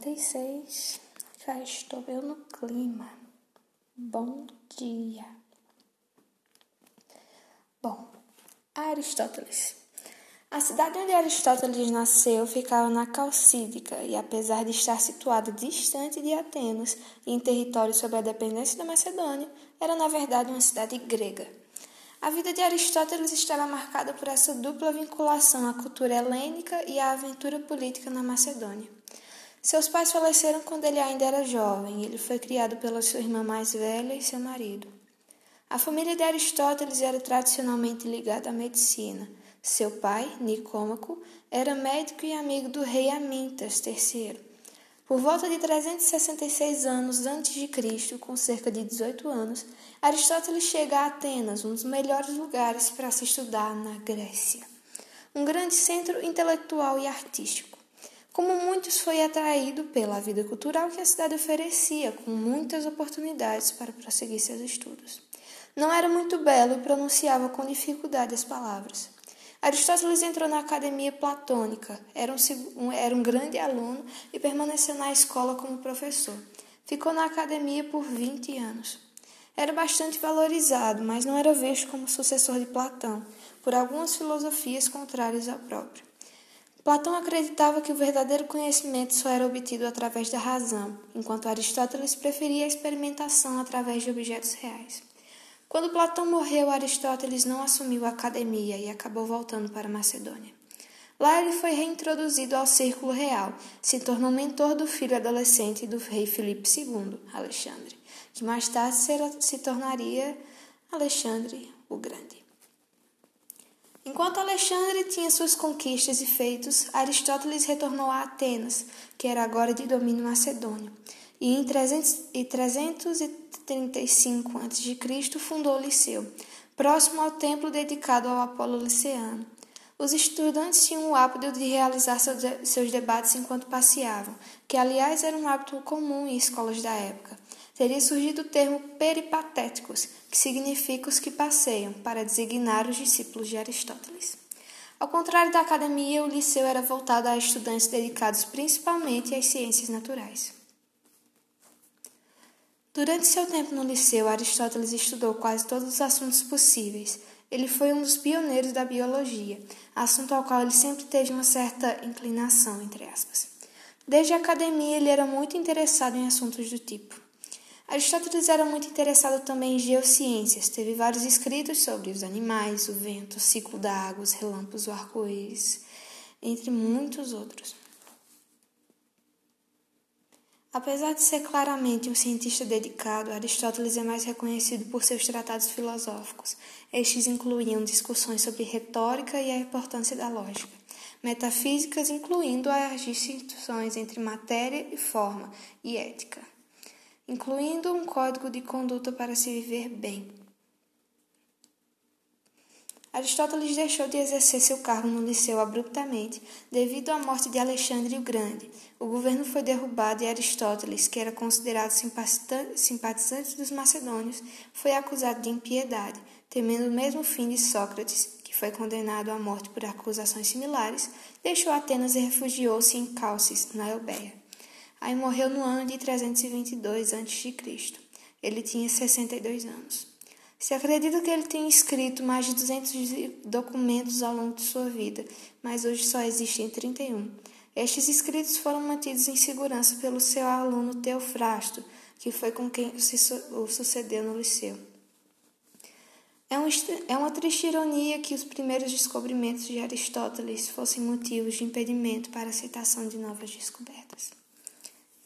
46. Já estou eu no clima. Bom dia. Bom, Aristóteles. A cidade onde Aristóteles nasceu ficava na Calcídica e, apesar de estar situada distante de Atenas e em território sob a dependência da Macedônia, era na verdade uma cidade grega. A vida de Aristóteles estará marcada por essa dupla vinculação à cultura helênica e à aventura política na Macedônia. Seus pais faleceram quando ele ainda era jovem. Ele foi criado pela sua irmã mais velha e seu marido. A família de Aristóteles era tradicionalmente ligada à medicina. Seu pai, Nicômaco, era médico e amigo do rei Amintas III. Por volta de 366 anos antes de Cristo, com cerca de 18 anos, Aristóteles chega a Atenas, um dos melhores lugares para se estudar na Grécia. Um grande centro intelectual e artístico. Como muitos, foi atraído pela vida cultural que a cidade oferecia, com muitas oportunidades para prosseguir seus estudos. Não era muito belo e pronunciava com dificuldade as palavras. Aristóteles entrou na academia platônica, era um, era um grande aluno e permaneceu na escola como professor. Ficou na academia por 20 anos. Era bastante valorizado, mas não era visto como sucessor de Platão, por algumas filosofias contrárias ao próprio. Platão acreditava que o verdadeiro conhecimento só era obtido através da razão, enquanto Aristóteles preferia a experimentação através de objetos reais. Quando Platão morreu, Aristóteles não assumiu a academia e acabou voltando para Macedônia. Lá ele foi reintroduzido ao círculo real, se tornou mentor do filho adolescente do rei Filipe II, Alexandre, que mais tarde se tornaria Alexandre o Grande. Enquanto Alexandre tinha suas conquistas e feitos, Aristóteles retornou a Atenas, que era agora de domínio macedônio, e em 335 a.C. fundou o Liceu, próximo ao templo dedicado ao Apolo Liceano. Os estudantes tinham o hábito de realizar seus debates enquanto passeavam, que aliás era um hábito comum em escolas da época teria surgido o termo peripatéticos, que significa os que passeiam, para designar os discípulos de Aristóteles. Ao contrário da academia, o liceu era voltado a estudantes dedicados principalmente às ciências naturais. Durante seu tempo no liceu, Aristóteles estudou quase todos os assuntos possíveis. Ele foi um dos pioneiros da biologia, assunto ao qual ele sempre teve uma certa inclinação, entre aspas. Desde a academia, ele era muito interessado em assuntos do tipo Aristóteles era muito interessado também em geociências. Teve vários escritos sobre os animais, o vento, o ciclo da água, os relâmpagos, o arco-íris, entre muitos outros. Apesar de ser claramente um cientista dedicado, Aristóteles é mais reconhecido por seus tratados filosóficos. Estes incluíam discussões sobre retórica e a importância da lógica, metafísicas, incluindo as distinções entre matéria e forma, e ética incluindo um código de conduta para se viver bem. Aristóteles deixou de exercer seu cargo no liceu abruptamente devido à morte de Alexandre o Grande. O governo foi derrubado e Aristóteles, que era considerado simpatizante dos macedônios, foi acusado de impiedade, temendo o mesmo fim de Sócrates, que foi condenado à morte por acusações similares, deixou Atenas e refugiou-se em Calcis, na Eubéia. Aí morreu no ano de 322 a.C. Ele tinha 62 anos. Se acredita que ele tenha escrito mais de 200 documentos ao longo de sua vida, mas hoje só existem 31. Estes escritos foram mantidos em segurança pelo seu aluno Teofrasto, que foi com quem o sucedeu no liceu. É, um, é uma triste ironia que os primeiros descobrimentos de Aristóteles fossem motivos de impedimento para a aceitação de novas descobertas.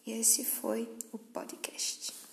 E esse foi o podcast.